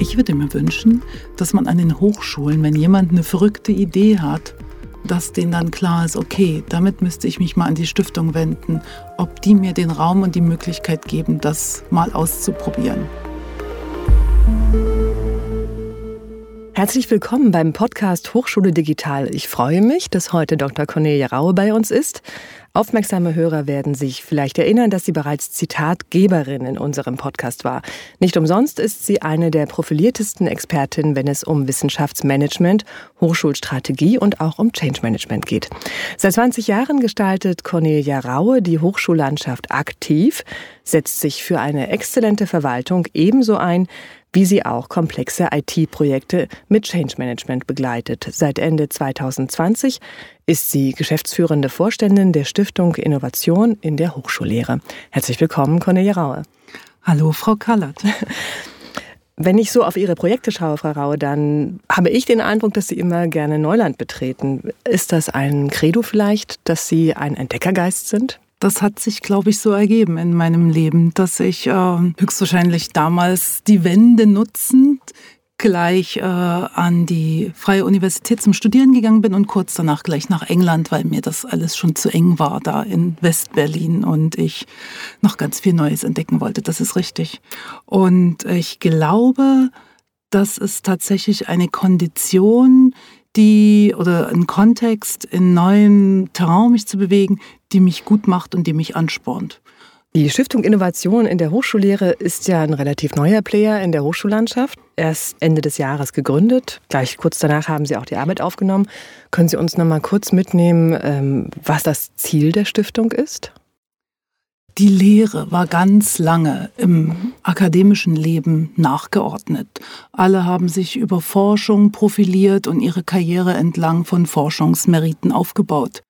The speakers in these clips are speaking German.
Ich würde mir wünschen, dass man an den Hochschulen, wenn jemand eine verrückte Idee hat, dass denen dann klar ist, okay, damit müsste ich mich mal an die Stiftung wenden, ob die mir den Raum und die Möglichkeit geben, das mal auszuprobieren. Herzlich willkommen beim Podcast Hochschule Digital. Ich freue mich, dass heute Dr. Cornelia Raue bei uns ist. Aufmerksame Hörer werden sich vielleicht erinnern, dass sie bereits Zitatgeberin in unserem Podcast war. Nicht umsonst ist sie eine der profiliertesten Expertinnen, wenn es um Wissenschaftsmanagement, Hochschulstrategie und auch um Change Management geht. Seit 20 Jahren gestaltet Cornelia Raue die Hochschullandschaft aktiv, setzt sich für eine exzellente Verwaltung ebenso ein wie sie auch komplexe IT-Projekte mit Change Management begleitet. Seit Ende 2020 ist sie geschäftsführende Vorständin der Stiftung Innovation in der Hochschullehre. Herzlich willkommen, Cornelia Raue. Hallo, Frau Kallert. Wenn ich so auf Ihre Projekte schaue, Frau Raue, dann habe ich den Eindruck, dass Sie immer gerne Neuland betreten. Ist das ein Credo vielleicht, dass Sie ein Entdeckergeist sind? Das hat sich, glaube ich, so ergeben in meinem Leben, dass ich äh, höchstwahrscheinlich damals die Wende nutzend gleich äh, an die Freie Universität zum Studieren gegangen bin und kurz danach gleich nach England, weil mir das alles schon zu eng war da in Westberlin und ich noch ganz viel Neues entdecken wollte. Das ist richtig. Und ich glaube, das ist tatsächlich eine Kondition, die oder ein Kontext in neuem Terrain mich zu bewegen, die mich gut macht und die mich anspornt. Die Stiftung Innovation in der Hochschullehre ist ja ein relativ neuer Player in der Hochschullandschaft. Erst Ende des Jahres gegründet. Gleich kurz danach haben Sie auch die Arbeit aufgenommen. Können Sie uns noch mal kurz mitnehmen, ähm, was das Ziel der Stiftung ist? Die Lehre war ganz lange im akademischen Leben nachgeordnet. Alle haben sich über Forschung profiliert und ihre Karriere entlang von Forschungsmeriten aufgebaut.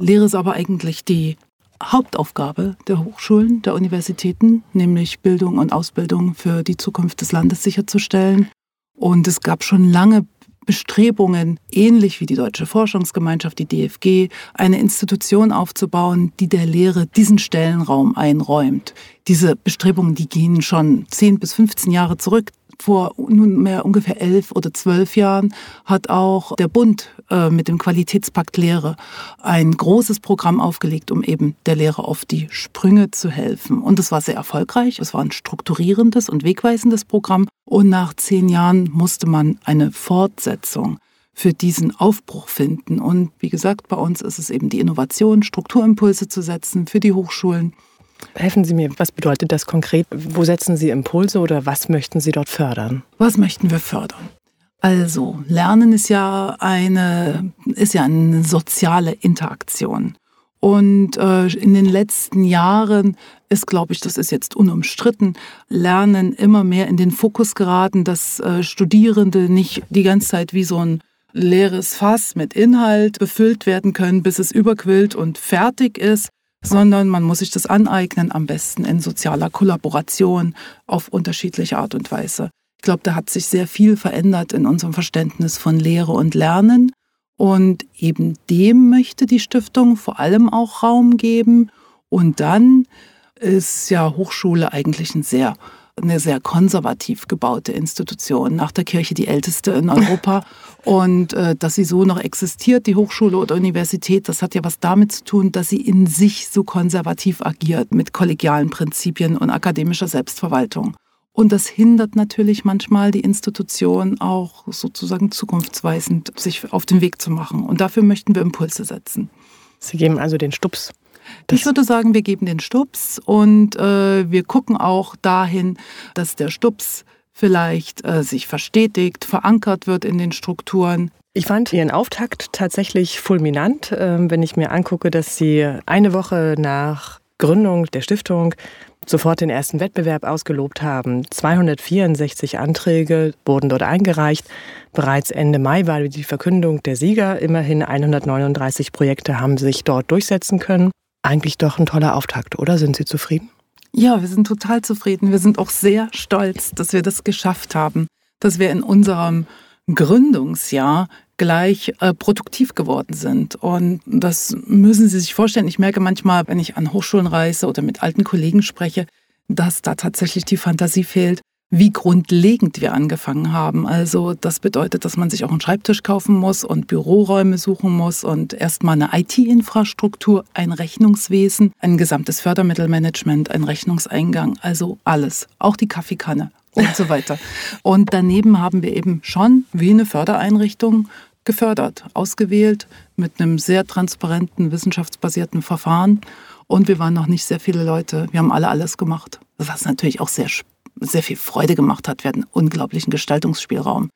Lehre ist aber eigentlich die Hauptaufgabe der Hochschulen, der Universitäten, nämlich Bildung und Ausbildung für die Zukunft des Landes sicherzustellen. Und es gab schon lange Bestrebungen, ähnlich wie die Deutsche Forschungsgemeinschaft, die DFG, eine Institution aufzubauen, die der Lehre diesen Stellenraum einräumt. Diese Bestrebungen, die gehen schon 10 bis 15 Jahre zurück vor nunmehr ungefähr elf oder zwölf Jahren hat auch der Bund äh, mit dem Qualitätspakt Lehre ein großes Programm aufgelegt, um eben der Lehre auf die Sprünge zu helfen. Und es war sehr erfolgreich. Es war ein strukturierendes und wegweisendes Programm. Und nach zehn Jahren musste man eine Fortsetzung für diesen Aufbruch finden. Und wie gesagt, bei uns ist es eben die Innovation, Strukturimpulse zu setzen für die Hochschulen Helfen Sie mir, was bedeutet das konkret? Wo setzen Sie Impulse oder was möchten Sie dort fördern? Was möchten wir fördern? Also, Lernen ist ja eine, ist ja eine soziale Interaktion. Und äh, in den letzten Jahren ist, glaube ich, das ist jetzt unumstritten, Lernen immer mehr in den Fokus geraten, dass äh, Studierende nicht die ganze Zeit wie so ein leeres Fass mit Inhalt befüllt werden können, bis es überquillt und fertig ist, sondern man muss sich das aneignen, am besten in sozialer Kollaboration auf unterschiedliche Art und Weise. Ich glaube, da hat sich sehr viel verändert in unserem Verständnis von Lehre und Lernen. Und eben dem möchte die Stiftung vor allem auch Raum geben. Und dann ist ja Hochschule eigentlich ein sehr eine sehr konservativ gebaute Institution, nach der Kirche die älteste in Europa. Und äh, dass sie so noch existiert, die Hochschule oder Universität, das hat ja was damit zu tun, dass sie in sich so konservativ agiert mit kollegialen Prinzipien und akademischer Selbstverwaltung. Und das hindert natürlich manchmal die Institution auch sozusagen zukunftsweisend, sich auf den Weg zu machen. Und dafür möchten wir Impulse setzen. Sie geben also den Stups ich würde sagen, wir geben den Stups und äh, wir gucken auch dahin, dass der Stups vielleicht äh, sich verstetigt, verankert wird in den Strukturen. Ich fand Ihren Auftakt tatsächlich fulminant, äh, wenn ich mir angucke, dass Sie eine Woche nach Gründung der Stiftung sofort den ersten Wettbewerb ausgelobt haben. 264 Anträge wurden dort eingereicht. Bereits Ende Mai war die Verkündung der Sieger. Immerhin 139 Projekte haben sich dort durchsetzen können. Eigentlich doch ein toller Auftakt, oder? Sind Sie zufrieden? Ja, wir sind total zufrieden. Wir sind auch sehr stolz, dass wir das geschafft haben, dass wir in unserem Gründungsjahr gleich äh, produktiv geworden sind. Und das müssen Sie sich vorstellen. Ich merke manchmal, wenn ich an Hochschulen reise oder mit alten Kollegen spreche, dass da tatsächlich die Fantasie fehlt, wie grundlegend wir angefangen haben. Also das bedeutet, dass man sich auch einen Schreibtisch kaufen muss und Büroräume suchen muss und erstmal eine IT-Infrastruktur, ein Rechnungswesen, ein gesamtes Fördermittelmanagement, ein Rechnungseingang, also alles, auch die Kaffeekanne und so weiter. Und daneben haben wir eben schon wie eine Fördereinrichtung gefördert, ausgewählt mit einem sehr transparenten, wissenschaftsbasierten Verfahren. Und wir waren noch nicht sehr viele Leute. Wir haben alle alles gemacht. Was natürlich auch sehr, sehr viel Freude gemacht hat. Wir hatten unglaublichen Gestaltungsspielraum.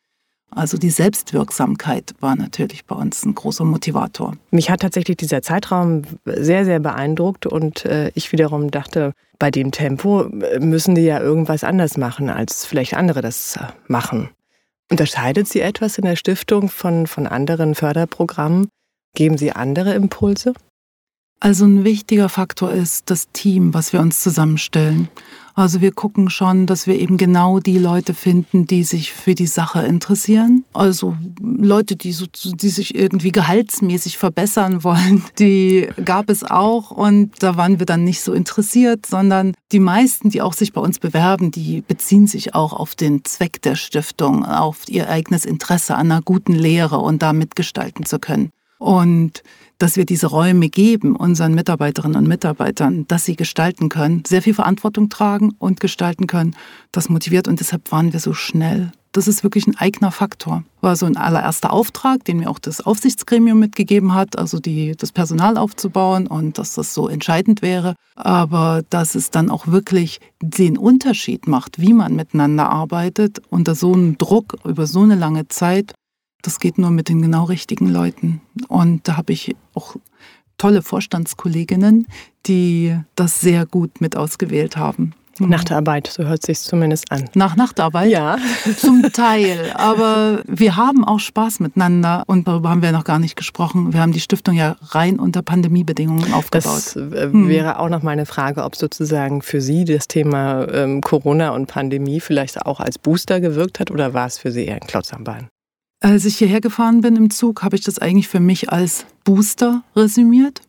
Also die Selbstwirksamkeit war natürlich bei uns ein großer Motivator. Mich hat tatsächlich dieser Zeitraum sehr, sehr beeindruckt und äh, ich wiederum dachte, bei dem Tempo äh, müssen die ja irgendwas anders machen, als vielleicht andere das äh, machen. Unterscheidet Sie etwas in der Stiftung von, von anderen Förderprogrammen? Geben Sie andere Impulse? Also ein wichtiger Faktor ist das Team, was wir uns zusammenstellen. Also wir gucken schon, dass wir eben genau die Leute finden, die sich für die Sache interessieren. Also Leute, die, so, die sich irgendwie gehaltsmäßig verbessern wollen, die gab es auch und da waren wir dann nicht so interessiert, sondern die meisten, die auch sich bei uns bewerben, die beziehen sich auch auf den Zweck der Stiftung, auf ihr eigenes Interesse an einer guten Lehre und da mitgestalten zu können. Und dass wir diese Räume geben unseren Mitarbeiterinnen und Mitarbeitern, dass sie gestalten können, sehr viel Verantwortung tragen und gestalten können, das motiviert und deshalb waren wir so schnell. Das ist wirklich ein eigener Faktor. War so ein allererster Auftrag, den mir auch das Aufsichtsgremium mitgegeben hat, also die, das Personal aufzubauen und dass das so entscheidend wäre. Aber dass es dann auch wirklich den Unterschied macht, wie man miteinander arbeitet unter so einem Druck über so eine lange Zeit das geht nur mit den genau richtigen Leuten. Und da habe ich auch tolle Vorstandskolleginnen, die das sehr gut mit ausgewählt haben. Mhm. Nachtarbeit, so hört sich zumindest an. Nach Nachtarbeit? Ja. Zum Teil. Aber wir haben auch Spaß miteinander und darüber haben wir noch gar nicht gesprochen. Wir haben die Stiftung ja rein unter Pandemiebedingungen aufgebaut. Das äh, hm. wäre auch noch meine Frage, ob sozusagen für Sie das Thema ähm, Corona und Pandemie vielleicht auch als Booster gewirkt hat oder war es für Sie eher ein Klotz am Bein? Als ich hierher gefahren bin im Zug, habe ich das eigentlich für mich als Booster resümiert.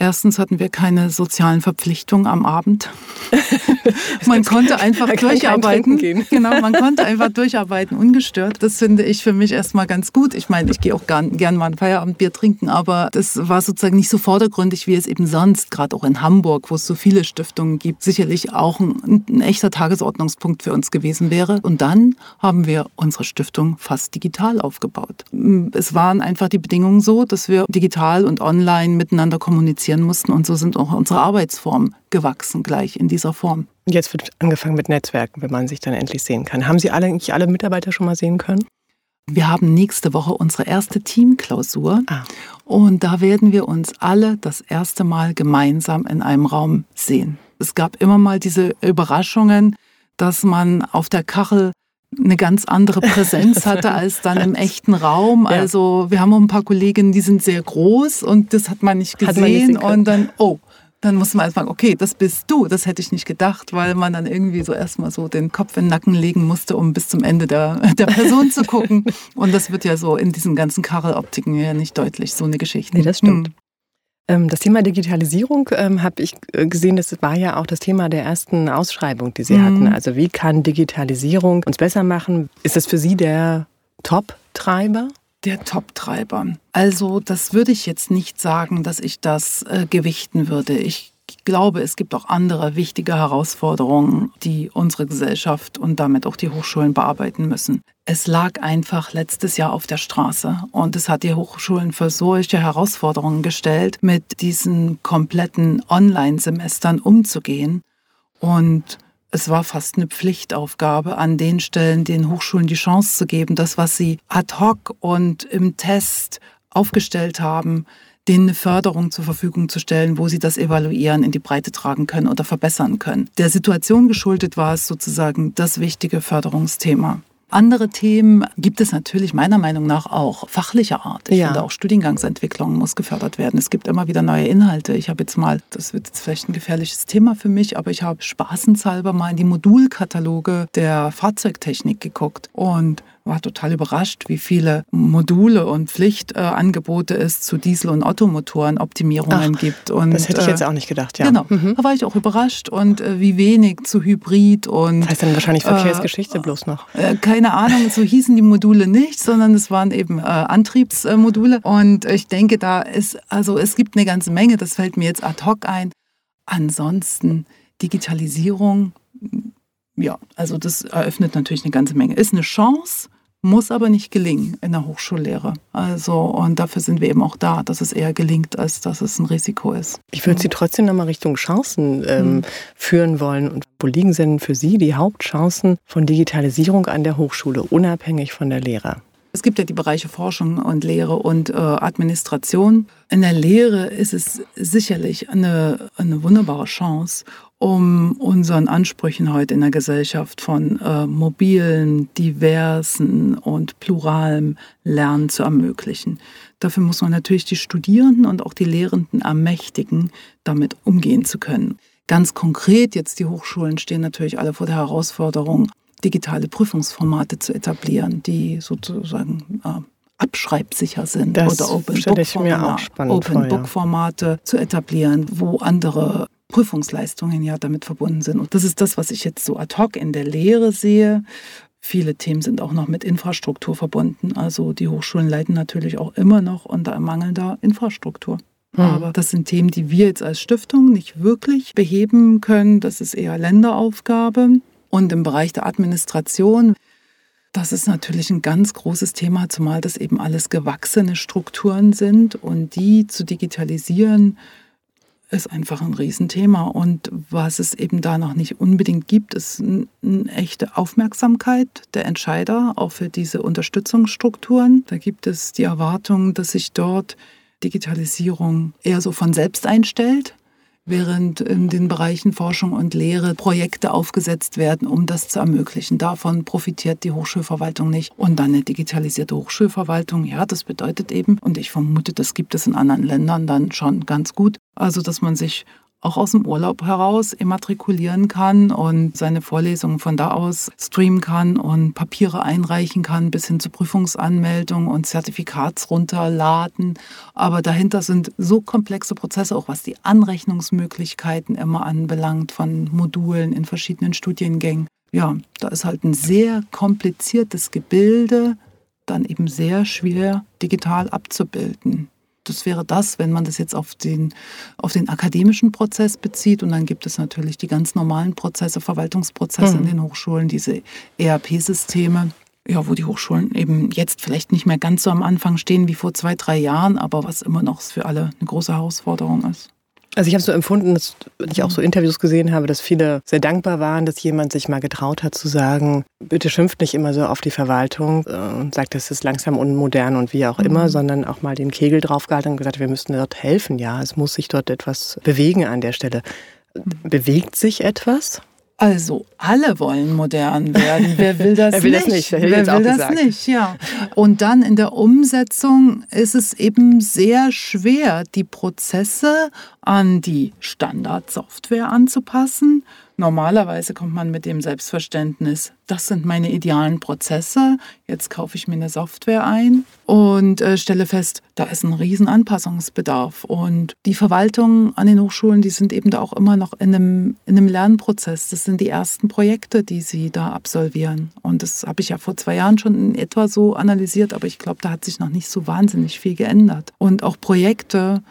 Erstens hatten wir keine sozialen Verpflichtungen am Abend. man konnte einfach durcharbeiten. Genau, man konnte einfach durcharbeiten, ungestört. Das finde ich für mich erstmal ganz gut. Ich meine, ich gehe auch gern, gern mal ein Feierabendbier trinken, aber das war sozusagen nicht so vordergründig, wie es eben sonst, gerade auch in Hamburg, wo es so viele Stiftungen gibt, sicherlich auch ein, ein echter Tagesordnungspunkt für uns gewesen wäre. Und dann haben wir unsere Stiftung fast digital aufgebaut. Es waren einfach die Bedingungen so, dass wir digital und online miteinander kommunizieren produzieren mussten. Und so sind auch unsere Arbeitsformen gewachsen gleich in dieser Form. Jetzt wird angefangen mit Netzwerken, wenn man sich dann endlich sehen kann. Haben Sie alle, eigentlich alle Mitarbeiter schon mal sehen können? Wir haben nächste Woche unsere erste Teamklausur ah. und da werden wir uns alle das erste Mal gemeinsam in einem Raum sehen. Es gab immer mal diese Überraschungen, dass man auf der Kachel eine ganz andere Präsenz hatte als dann im echten Raum. Ja. Also wir haben auch ein paar Kolleginnen, die sind sehr groß und das hat man nicht gesehen man nicht und dann, oh, dann muss man sagen, okay, das bist du. Das hätte ich nicht gedacht, weil man dann irgendwie so erstmal so den Kopf in den Nacken legen musste, um bis zum Ende der, der Person zu gucken. Und das wird ja so in diesen ganzen Karel-Optiken ja nicht deutlich, so eine Geschichte. Nee, das stimmt. Hm. Ähm, das Thema Digitalisierung ähm, habe ich äh, gesehen, das war ja auch das Thema der ersten Ausschreibung, die Sie mhm. hatten. Also wie kann Digitalisierung uns besser machen? Ist das für Sie der Top-Treiber? Der Top-Treiber. Also das würde ich jetzt nicht sagen, dass ich das äh, gewichten würde. Ich glaube, es gibt auch andere wichtige Herausforderungen, die unsere Gesellschaft und damit auch die Hochschulen bearbeiten müssen. Es lag einfach letztes Jahr auf der Straße und es hat die Hochschulen für solche Herausforderungen gestellt, mit diesen kompletten Online-Semestern umzugehen. Und es war fast eine Pflichtaufgabe, an den Stellen den Hochschulen die Chance zu geben, das, was sie ad hoc und im Test aufgestellt haben, denen eine Förderung zur Verfügung zu stellen, wo sie das evaluieren, in die Breite tragen können oder verbessern können. Der Situation geschuldet war es sozusagen das wichtige Förderungsthema. Andere Themen gibt es natürlich meiner Meinung nach auch fachlicher Art. Ich ja. finde auch Studiengangsentwicklung muss gefördert werden. Es gibt immer wieder neue Inhalte. Ich habe jetzt mal, das wird jetzt vielleicht ein gefährliches Thema für mich, aber ich habe spaßenshalber mal in die Modulkataloge der Fahrzeugtechnik geguckt und war total überrascht, wie viele Module und Pflichtangebote äh, es zu Diesel- und Ottomotoren Optimierungen Ach, gibt. Und, das hätte ich jetzt auch nicht gedacht, ja. Genau, mhm. da war ich auch überrascht und äh, wie wenig zu Hybrid und. Das heißt dann wahrscheinlich Verkehrsgeschichte äh, bloß noch. Äh, keine Ahnung, so hießen die Module nicht, sondern es waren eben äh, Antriebsmodule. Und ich denke, da ist, also es gibt eine ganze Menge, das fällt mir jetzt ad hoc ein. Ansonsten Digitalisierung, ja, also das eröffnet natürlich eine ganze Menge. Ist eine Chance, muss aber nicht gelingen in der Hochschullehre. Also, und dafür sind wir eben auch da, dass es eher gelingt, als dass es ein Risiko ist. Ich würde Sie trotzdem nochmal Richtung Chancen ähm, mhm. führen wollen. Und wo liegen denn für Sie die Hauptchancen von Digitalisierung an der Hochschule, unabhängig von der Lehre? Es gibt ja die Bereiche Forschung und Lehre und äh, Administration. In der Lehre ist es sicherlich eine, eine wunderbare Chance, um unseren Ansprüchen heute in der Gesellschaft von äh, mobilen, diversen und pluralem Lernen zu ermöglichen. Dafür muss man natürlich die Studierenden und auch die Lehrenden ermächtigen, damit umgehen zu können. Ganz konkret, jetzt die Hochschulen stehen natürlich alle vor der Herausforderung, digitale Prüfungsformate zu etablieren, die sozusagen äh, abschreibsicher sind das oder Open Book Formate, Open Book Formate zu etablieren, wo andere Prüfungsleistungen ja damit verbunden sind. Und das ist das, was ich jetzt so ad hoc in der Lehre sehe. Viele Themen sind auch noch mit Infrastruktur verbunden. Also die Hochschulen leiden natürlich auch immer noch unter mangelnder Infrastruktur. Mhm. Aber das sind Themen, die wir jetzt als Stiftung nicht wirklich beheben können. Das ist eher Länderaufgabe. Und im Bereich der Administration, das ist natürlich ein ganz großes Thema, zumal das eben alles gewachsene Strukturen sind und die zu digitalisieren, ist einfach ein Riesenthema. Und was es eben da noch nicht unbedingt gibt, ist eine echte Aufmerksamkeit der Entscheider auch für diese Unterstützungsstrukturen. Da gibt es die Erwartung, dass sich dort Digitalisierung eher so von selbst einstellt während in den Bereichen Forschung und Lehre Projekte aufgesetzt werden, um das zu ermöglichen. Davon profitiert die Hochschulverwaltung nicht. Und dann eine digitalisierte Hochschulverwaltung, ja, das bedeutet eben, und ich vermute, das gibt es in anderen Ländern dann schon ganz gut, also dass man sich auch aus dem Urlaub heraus immatrikulieren kann und seine Vorlesungen von da aus streamen kann und Papiere einreichen kann, bis hin zu Prüfungsanmeldung und Zertifikatsrunterladen. Aber dahinter sind so komplexe Prozesse, auch was die Anrechnungsmöglichkeiten immer anbelangt von Modulen in verschiedenen Studiengängen. Ja, da ist halt ein sehr kompliziertes Gebilde, dann eben sehr schwer digital abzubilden das wäre das, wenn man das jetzt auf den, auf den akademischen Prozess bezieht. Und dann gibt es natürlich die ganz normalen Prozesse, Verwaltungsprozesse mhm. in den Hochschulen, diese ERP-Systeme. Ja, wo die Hochschulen eben jetzt vielleicht nicht mehr ganz so am Anfang stehen wie vor zwei, drei Jahren, aber was immer noch für alle eine große Herausforderung ist. Also ich habe so empfunden, dass ich auch so Interviews gesehen habe, dass viele sehr dankbar waren, dass jemand sich mal getraut hat zu sagen, bitte schimpft nicht immer so auf die Verwaltung äh, und sagt, das ist langsam unmodern und wie auch immer, mhm. sondern auch mal den Kegel draufgehalten und gesagt, wir müssten dort helfen. Ja, es muss sich dort etwas bewegen an der Stelle. Bewegt sich etwas? Also alle wollen modern werden. Wer will das Wer will nicht? Das nicht? Wer will das gesagt. nicht? Ja. Und dann in der Umsetzung ist es eben sehr schwer, die Prozesse an die Standardsoftware anzupassen Normalerweise kommt man mit dem Selbstverständnis, das sind meine idealen Prozesse, jetzt kaufe ich mir eine Software ein und äh, stelle fest, da ist ein riesen Anpassungsbedarf. Und die Verwaltungen an den Hochschulen, die sind eben da auch immer noch in einem, in einem Lernprozess. Das sind die ersten Projekte, die sie da absolvieren. Und das habe ich ja vor zwei Jahren schon in etwa so analysiert, aber ich glaube, da hat sich noch nicht so wahnsinnig viel geändert. Und auch Projekte,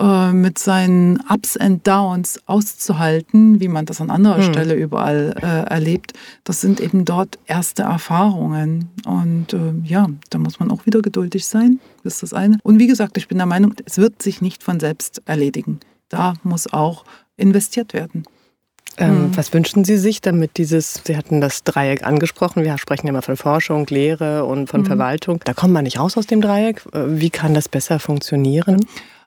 äh, mit seinen Ups and Downs auszuhalten, wie man das an anderer hm. Stelle überall äh, erlebt, das sind eben dort erste Erfahrungen. Und äh, ja, da muss man auch wieder geduldig sein. Das ist das eine. Und wie gesagt, ich bin der Meinung, es wird sich nicht von selbst erledigen. Da muss auch investiert werden. Ähm, mhm. Was wünschen Sie sich, damit dieses, Sie hatten das Dreieck angesprochen, wir sprechen immer von Forschung, Lehre und von mhm. Verwaltung. Da kommt man nicht raus aus dem Dreieck. Äh, wie kann das besser funktionieren?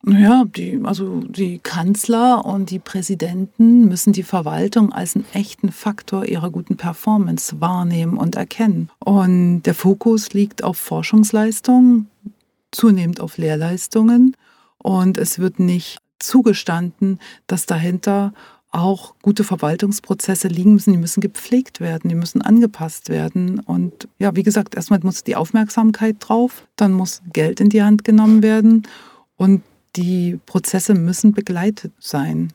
Naja, die, also die Kanzler und die Präsidenten müssen die Verwaltung als einen echten Faktor ihrer guten Performance wahrnehmen und erkennen. Und der Fokus liegt auf Forschungsleistungen, zunehmend auf Lehrleistungen. Und es wird nicht zugestanden, dass dahinter auch gute Verwaltungsprozesse liegen müssen, die müssen gepflegt werden, die müssen angepasst werden. Und ja, wie gesagt, erstmal muss die Aufmerksamkeit drauf, dann muss Geld in die Hand genommen werden und die Prozesse müssen begleitet sein.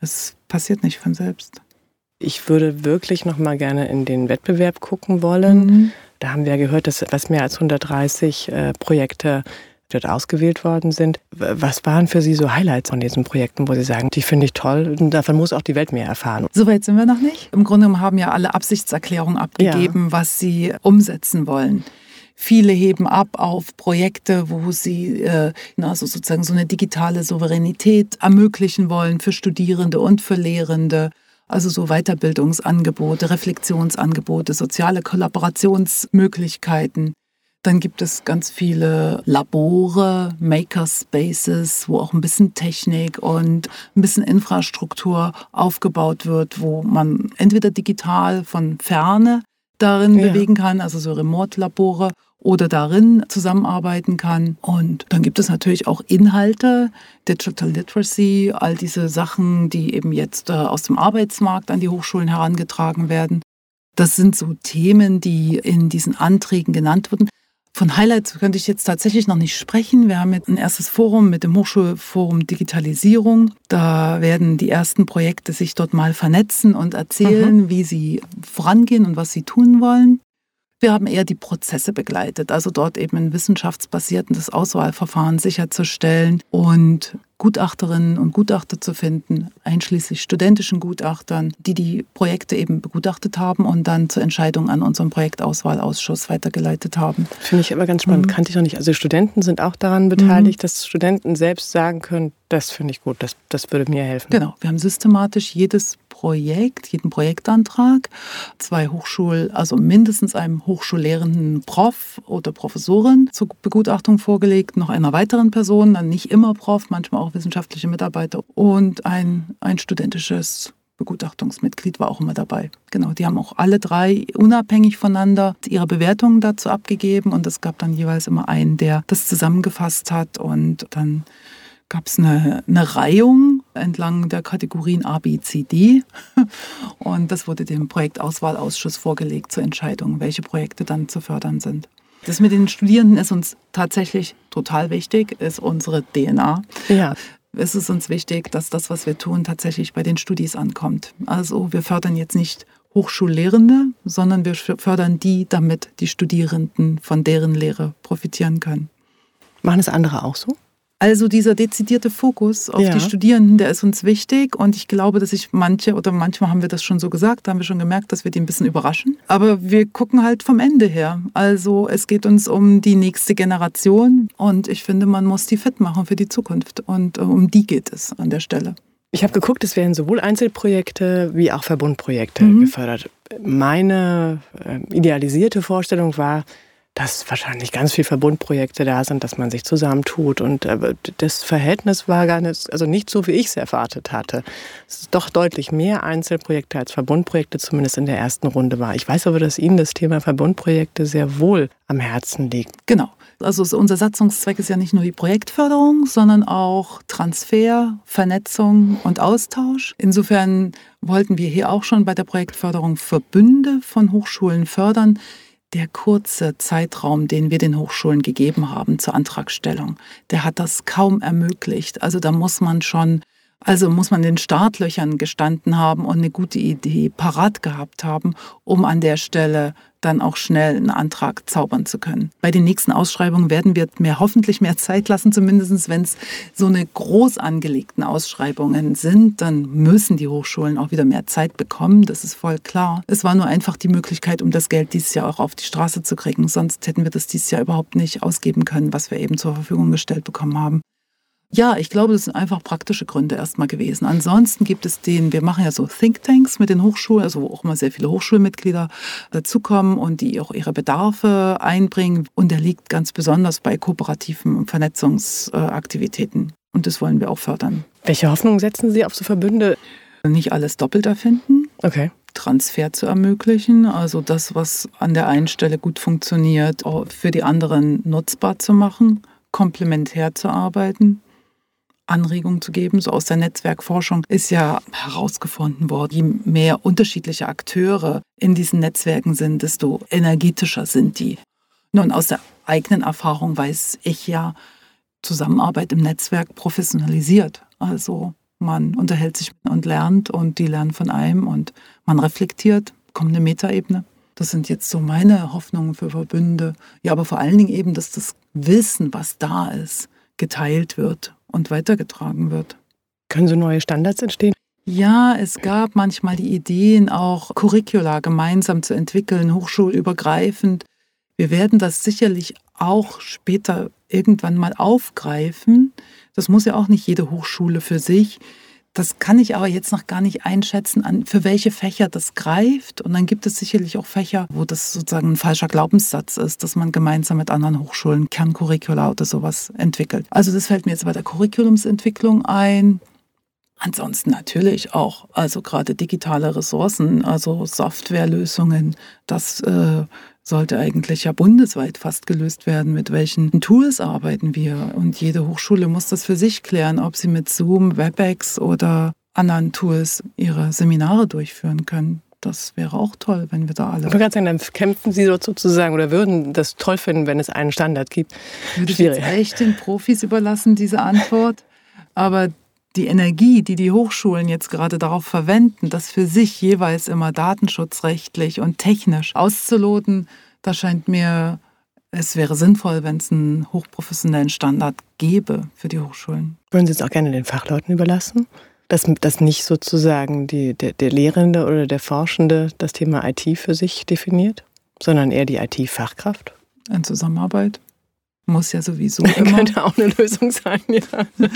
Es passiert nicht von selbst. Ich würde wirklich noch mal gerne in den Wettbewerb gucken wollen. Mhm. Da haben wir gehört, dass etwas mehr als 130 äh, Projekte dort ausgewählt worden sind. Was waren für Sie so Highlights von diesen Projekten, wo Sie sagen, die finde ich toll und davon muss auch die Welt mehr erfahren? Soweit sind wir noch nicht. Im Grunde haben ja alle Absichtserklärungen abgegeben, ja. was sie umsetzen wollen. Viele heben ab auf Projekte, wo sie äh, also sozusagen so eine digitale Souveränität ermöglichen wollen für Studierende und für Lehrende. Also so Weiterbildungsangebote, Reflexionsangebote, soziale Kollaborationsmöglichkeiten. Dann gibt es ganz viele Labore, Makerspaces, wo auch ein bisschen Technik und ein bisschen Infrastruktur aufgebaut wird, wo man entweder digital von ferne darin ja. bewegen kann, also so Remote-Labore oder darin zusammenarbeiten kann. Und dann gibt es natürlich auch Inhalte, Digital Literacy, all diese Sachen, die eben jetzt äh, aus dem Arbeitsmarkt an die Hochschulen herangetragen werden. Das sind so Themen, die in diesen Anträgen genannt wurden. Von Highlights könnte ich jetzt tatsächlich noch nicht sprechen. Wir haben jetzt ein erstes Forum mit dem Hochschulforum Digitalisierung. Da werden die ersten Projekte sich dort mal vernetzen und erzählen, mhm. wie sie vorangehen und was sie tun wollen. Wir haben eher die Prozesse begleitet, also dort eben ein wissenschaftsbasiertes Auswahlverfahren sicherzustellen und Gutachterinnen und Gutachter zu finden, einschließlich studentischen Gutachtern, die die Projekte eben begutachtet haben und dann zur Entscheidung an unseren Projektauswahlausschuss weitergeleitet haben. Finde ich aber ganz spannend, mhm. kannte ich noch nicht. Also Studenten sind auch daran beteiligt, mhm. dass Studenten selbst sagen können, das finde ich gut, das, das würde mir helfen. Genau, wir haben systematisch jedes Projekt, jeden Projektantrag, zwei Hochschul, also mindestens einem hochschullehrenden Prof oder Professorin zur Begutachtung vorgelegt, noch einer weiteren Person, dann nicht immer Prof, manchmal auch wissenschaftliche Mitarbeiter und ein, ein studentisches Begutachtungsmitglied war auch immer dabei. Genau, die haben auch alle drei unabhängig voneinander ihre Bewertungen dazu abgegeben und es gab dann jeweils immer einen, der das zusammengefasst hat und dann gab es eine, eine Reihung entlang der Kategorien A, B, C, D. Und das wurde dem Projektauswahlausschuss vorgelegt zur Entscheidung, welche Projekte dann zu fördern sind. Das mit den Studierenden ist uns tatsächlich total wichtig, ist unsere DNA. Ja. Es ist uns wichtig, dass das, was wir tun, tatsächlich bei den Studis ankommt. Also wir fördern jetzt nicht Hochschullehrende, sondern wir fördern die, damit die Studierenden von deren Lehre profitieren können. Machen es andere auch so? Also dieser dezidierte Fokus auf ja. die Studierenden, der ist uns wichtig und ich glaube, dass ich manche oder manchmal haben wir das schon so gesagt, da haben wir schon gemerkt, dass wir die ein bisschen überraschen. Aber wir gucken halt vom Ende her. Also es geht uns um die nächste Generation und ich finde, man muss die fit machen für die Zukunft und äh, um die geht es an der Stelle. Ich habe geguckt, es werden sowohl Einzelprojekte wie auch Verbundprojekte mhm. gefördert. Meine äh, idealisierte Vorstellung war, dass wahrscheinlich ganz viele Verbundprojekte da sind, dass man sich zusammentut. Und äh, das Verhältnis war gar nicht, also nicht so, wie ich es erwartet hatte. Es ist doch deutlich mehr Einzelprojekte als Verbundprojekte, zumindest in der ersten Runde war. Ich weiß aber, dass Ihnen das Thema Verbundprojekte sehr wohl am Herzen liegt. Genau. Also unser Satzungszweck ist ja nicht nur die Projektförderung, sondern auch Transfer, Vernetzung und Austausch. Insofern wollten wir hier auch schon bei der Projektförderung Verbünde von Hochschulen fördern, der kurze Zeitraum, den wir den Hochschulen gegeben haben zur Antragstellung, der hat das kaum ermöglicht. Also da muss man schon also muss man den Startlöchern gestanden haben und eine gute Idee parat gehabt haben, um an der Stelle dann auch schnell einen Antrag zaubern zu können. Bei den nächsten Ausschreibungen werden wir mir hoffentlich mehr Zeit lassen, zumindest wenn es so eine groß angelegten Ausschreibungen sind, dann müssen die Hochschulen auch wieder mehr Zeit bekommen, das ist voll klar. Es war nur einfach die Möglichkeit, um das Geld dieses Jahr auch auf die Straße zu kriegen, sonst hätten wir das dieses Jahr überhaupt nicht ausgeben können, was wir eben zur Verfügung gestellt bekommen haben. Ja, ich glaube, das sind einfach praktische Gründe erstmal gewesen. Ansonsten gibt es den, wir machen ja so Thinktanks mit den Hochschulen, also wo auch immer sehr viele Hochschulmitglieder dazukommen und die auch ihre Bedarfe einbringen. Und der liegt ganz besonders bei kooperativen Vernetzungsaktivitäten. Und das wollen wir auch fördern. Welche Hoffnung setzen Sie auf so Verbünde? Nicht alles doppelt erfinden. Okay. Transfer zu ermöglichen, also das, was an der einen Stelle gut funktioniert, für die anderen nutzbar zu machen, komplementär zu arbeiten Anregungen zu geben. So aus der Netzwerkforschung ist ja herausgefunden worden, je mehr unterschiedliche Akteure in diesen Netzwerken sind, desto energetischer sind die. Nun, aus der eigenen Erfahrung weiß ich ja, Zusammenarbeit im Netzwerk professionalisiert. Also man unterhält sich und lernt und die lernen von einem und man reflektiert, kommt eine Metaebene. Das sind jetzt so meine Hoffnungen für Verbünde. Ja, aber vor allen Dingen eben, dass das Wissen, was da ist, geteilt wird und weitergetragen wird. Können so neue Standards entstehen? Ja, es gab manchmal die Ideen, auch Curricula gemeinsam zu entwickeln, hochschulübergreifend. Wir werden das sicherlich auch später irgendwann mal aufgreifen. Das muss ja auch nicht jede Hochschule für sich. Das kann ich aber jetzt noch gar nicht einschätzen, an, für welche Fächer das greift. Und dann gibt es sicherlich auch Fächer, wo das sozusagen ein falscher Glaubenssatz ist, dass man gemeinsam mit anderen Hochschulen Kerncurricula oder sowas entwickelt. Also das fällt mir jetzt bei der Curriculumsentwicklung ein. Ansonsten natürlich auch, also gerade digitale Ressourcen, also Softwarelösungen, das äh, sollte eigentlich ja bundesweit fast gelöst werden. Mit welchen Tools arbeiten wir? Und jede Hochschule muss das für sich klären, ob sie mit Zoom, WebEx oder anderen Tools ihre Seminare durchführen können. Das wäre auch toll, wenn wir da alle. Ich sagen, dann kämpfen Sie dort sozusagen oder würden das toll finden, wenn es einen Standard gibt. Würde ich jetzt echt den Profis überlassen, diese Antwort. Aber die Energie, die die Hochschulen jetzt gerade darauf verwenden, das für sich jeweils immer datenschutzrechtlich und technisch auszuloten, da scheint mir, es wäre sinnvoll, wenn es einen hochprofessionellen Standard gäbe für die Hochschulen. Würden Sie es auch gerne den Fachleuten überlassen? Dass, dass nicht sozusagen die, der, der Lehrende oder der Forschende das Thema IT für sich definiert, sondern eher die IT-Fachkraft? In Zusammenarbeit muss ja sowieso immer. Könnte auch eine Lösung sein, ja.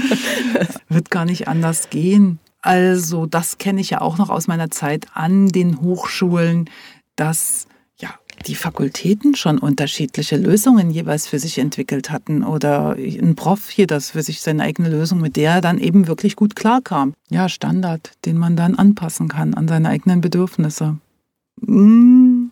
Wird gar nicht anders gehen. Also das kenne ich ja auch noch aus meiner Zeit an den Hochschulen, dass ja die Fakultäten schon unterschiedliche Lösungen jeweils für sich entwickelt hatten oder ein Prof hier das für sich seine eigene Lösung, mit der er dann eben wirklich gut klarkam. Ja, Standard, den man dann anpassen kann an seine eigenen Bedürfnisse. Hm,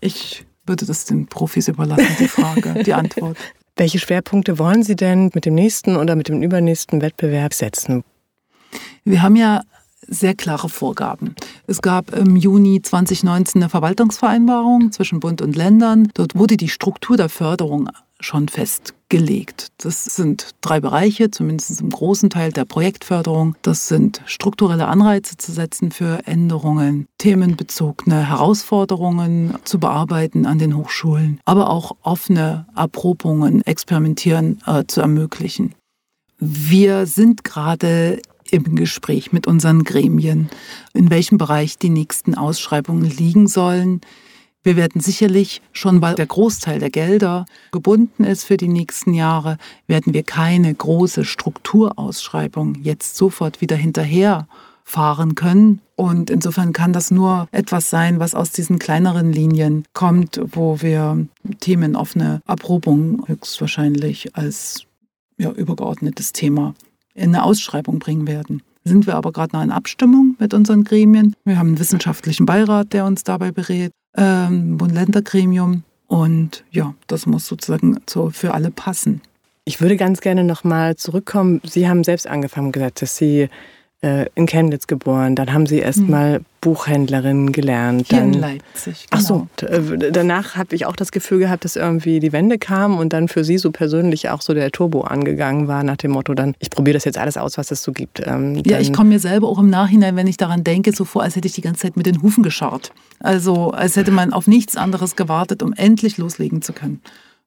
ich würde das den Profis überlassen, die Frage, die Antwort. Welche Schwerpunkte wollen Sie denn mit dem nächsten oder mit dem übernächsten Wettbewerb setzen? Wir haben ja sehr klare Vorgaben. Es gab im Juni 2019 eine Verwaltungsvereinbarung zwischen Bund und Ländern. Dort wurde die Struktur der Förderung schon festgelegt. Das sind drei Bereiche, zumindest im großen Teil der Projektförderung. Das sind strukturelle Anreize zu setzen für Änderungen, themenbezogene Herausforderungen zu bearbeiten an den Hochschulen, aber auch offene Erprobungen, Experimentieren äh, zu ermöglichen. Wir sind gerade im Gespräch mit unseren Gremien, in welchem Bereich die nächsten Ausschreibungen liegen sollen. Wir werden sicherlich, schon weil der Großteil der Gelder gebunden ist für die nächsten Jahre, werden wir keine große Strukturausschreibung jetzt sofort wieder hinterher fahren können. Und insofern kann das nur etwas sein, was aus diesen kleineren Linien kommt, wo wir themenoffene Erprobung höchstwahrscheinlich als ja, übergeordnetes Thema in eine Ausschreibung bringen werden. Sind wir aber gerade noch in Abstimmung mit unseren Gremien. Wir haben einen wissenschaftlichen Beirat, der uns dabei berät ähm, Bund-Länder-Gremium. Und ja, das muss sozusagen so für alle passen. Ich würde ganz gerne nochmal zurückkommen. Sie haben selbst angefangen gesagt, dass Sie äh, in Chemnitz geboren. Dann haben Sie erst mhm. mal Buchhändlerin gelernt. Hier dann, in Leipzig. Genau. Ach so, äh, danach habe ich auch das Gefühl gehabt, dass irgendwie die Wende kam und dann für Sie so persönlich auch so der Turbo angegangen war nach dem Motto, dann ich probiere das jetzt alles aus, was es so gibt. Ähm, ja, ich komme mir selber auch im Nachhinein, wenn ich daran denke, so vor, als hätte ich die ganze Zeit mit den Hufen gescharrt. Also als hätte man auf nichts anderes gewartet, um endlich loslegen zu können.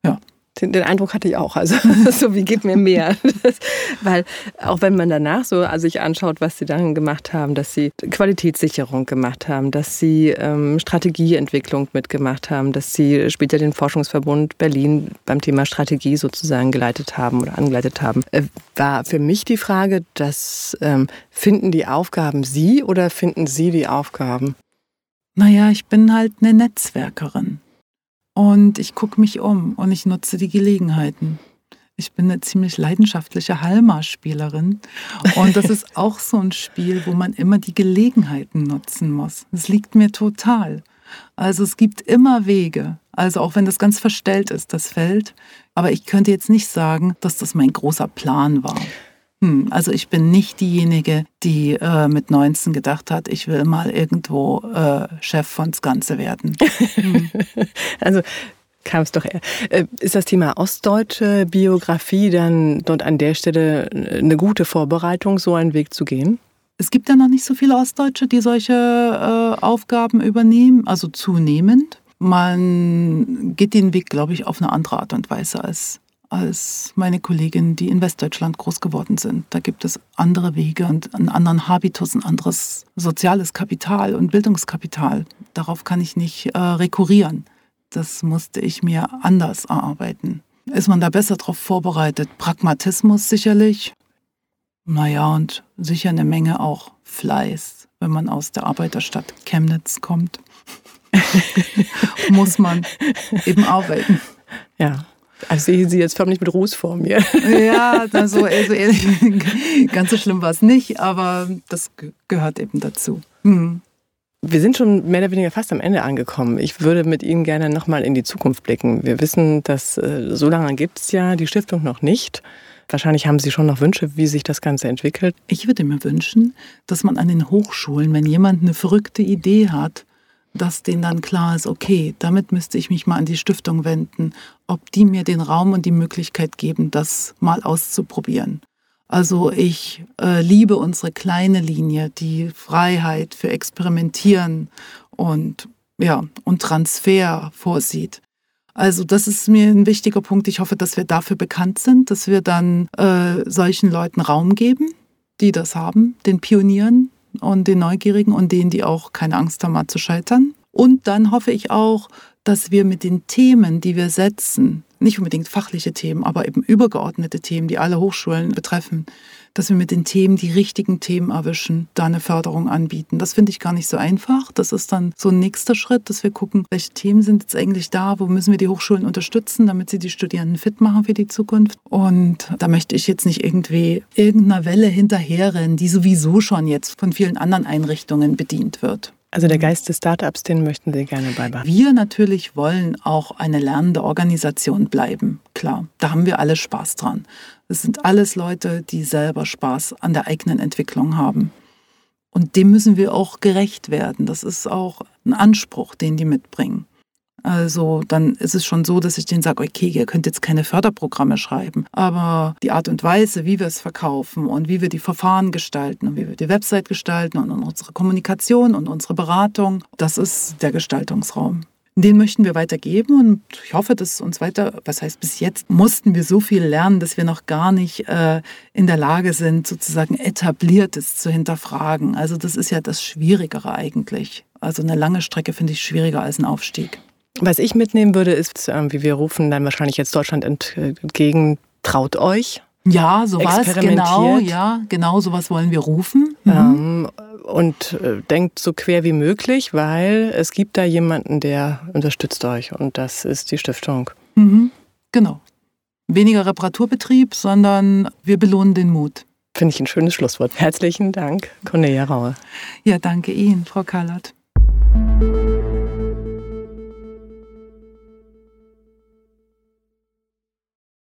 Ja. Den, den, Eindruck hatte ich auch. Also so wie geht mir mehr. Das, weil auch wenn man danach so also anschaut, was sie dann gemacht haben, dass sie Qualitätssicherung gemacht haben, dass sie ähm, Strategieentwicklung mitgemacht haben, dass sie später den Forschungsverbund Berlin beim Thema Strategie sozusagen geleitet haben oder angeleitet haben, äh, war für mich die Frage, dass ähm, finden die Aufgaben Sie oder finden Sie die Aufgaben? Naja, ich bin halt eine Netzwerkerin. Und ich gucke mich um und ich nutze die Gelegenheiten. Ich bin eine ziemlich leidenschaftliche Halma-Spielerin. Und das ist auch so ein Spiel, wo man immer die Gelegenheiten nutzen muss. Das liegt mir total. Also es gibt immer Wege. Also auch wenn das ganz verstellt ist, das Feld. Aber ich könnte jetzt nicht sagen, dass das mein großer Plan war. Hm, also ich bin nicht diejenige, die äh, mit 19 gedacht hat, ich will mal irgendwo äh, Chef von Ganze werden. Hm. also kam es doch eher. Äh, ist das Thema ostdeutsche Biografie dann dort an der Stelle eine gute Vorbereitung, so einen Weg zu gehen? Es gibt ja noch nicht so viele Ostdeutsche, die solche äh, Aufgaben übernehmen, also zunehmend. Man geht den Weg, glaube ich, auf eine andere Art und Weise als als meine Kolleginnen, die in Westdeutschland groß geworden sind. Da gibt es andere Wege und einen anderen Habitus, ein anderes soziales Kapital und Bildungskapital. Darauf kann ich nicht äh, rekurrieren. Das musste ich mir anders erarbeiten. Ist man da besser darauf vorbereitet? Pragmatismus sicherlich. Naja, und sicher eine Menge auch Fleiß, wenn man aus der Arbeiterstadt Chemnitz kommt. muss man eben arbeiten. Ja. Also ich sehe Sie jetzt förmlich mit Ruß vor mir. Ja, also, also ehrlich, ganz so schlimm war es nicht, aber das gehört eben dazu. Hm. Wir sind schon mehr oder weniger fast am Ende angekommen. Ich würde mit Ihnen gerne nochmal in die Zukunft blicken. Wir wissen, dass äh, so lange gibt es ja die Stiftung noch nicht. Wahrscheinlich haben Sie schon noch Wünsche, wie sich das Ganze entwickelt. Ich würde mir wünschen, dass man an den Hochschulen, wenn jemand eine verrückte Idee hat, dass denen dann klar ist, okay, damit müsste ich mich mal an die Stiftung wenden, ob die mir den Raum und die Möglichkeit geben, das mal auszuprobieren. Also ich äh, liebe unsere kleine Linie, die Freiheit für Experimentieren und ja und Transfer vorsieht. Also das ist mir ein wichtiger Punkt. Ich hoffe, dass wir dafür bekannt sind, dass wir dann äh, solchen Leuten Raum geben, die das haben, den Pionieren, und den Neugierigen und denen, die auch keine Angst haben, mal zu scheitern. Und dann hoffe ich auch, dass wir mit den Themen, die wir setzen, nicht unbedingt fachliche Themen, aber eben übergeordnete Themen, die alle Hochschulen betreffen, dass wir mit den Themen die richtigen Themen erwischen, da eine Förderung anbieten. Das finde ich gar nicht so einfach. Das ist dann so ein nächster Schritt, dass wir gucken, welche Themen sind jetzt eigentlich da, wo müssen wir die Hochschulen unterstützen, damit sie die Studierenden fit machen für die Zukunft. Und da möchte ich jetzt nicht irgendwie irgendeiner Welle hinterherrennen, die sowieso schon jetzt von vielen anderen Einrichtungen bedient wird. Also der Geist des Startups, den möchten Sie gerne beibehalten. Wir natürlich wollen auch eine lernende Organisation bleiben. Klar, da haben wir alle Spaß dran. Es sind alles Leute, die selber Spaß an der eigenen Entwicklung haben. Und dem müssen wir auch gerecht werden. Das ist auch ein Anspruch, den die mitbringen. Also dann ist es schon so, dass ich denen sage, okay, ihr könnt jetzt keine Förderprogramme schreiben, aber die Art und Weise, wie wir es verkaufen und wie wir die Verfahren gestalten und wie wir die Website gestalten und unsere Kommunikation und unsere Beratung, das ist der Gestaltungsraum. Den möchten wir weitergeben und ich hoffe, dass uns weiter, was heißt bis jetzt, mussten wir so viel lernen, dass wir noch gar nicht äh, in der Lage sind, sozusagen etabliertes zu hinterfragen. Also das ist ja das Schwierigere eigentlich. Also eine lange Strecke finde ich schwieriger als ein Aufstieg. Was ich mitnehmen würde, ist, ähm, wie wir rufen dann wahrscheinlich jetzt Deutschland entgegen, traut euch. Ja, so war es genau, ja, genau sowas wollen wir rufen. Mhm. Ähm, und äh, denkt so quer wie möglich, weil es gibt da jemanden, der unterstützt euch und das ist die Stiftung. Mhm. Genau. Weniger Reparaturbetrieb, sondern wir belohnen den Mut. Finde ich ein schönes Schlusswort. Herzlichen Dank, Cornelia Raue. Ja, danke Ihnen, Frau Kallert.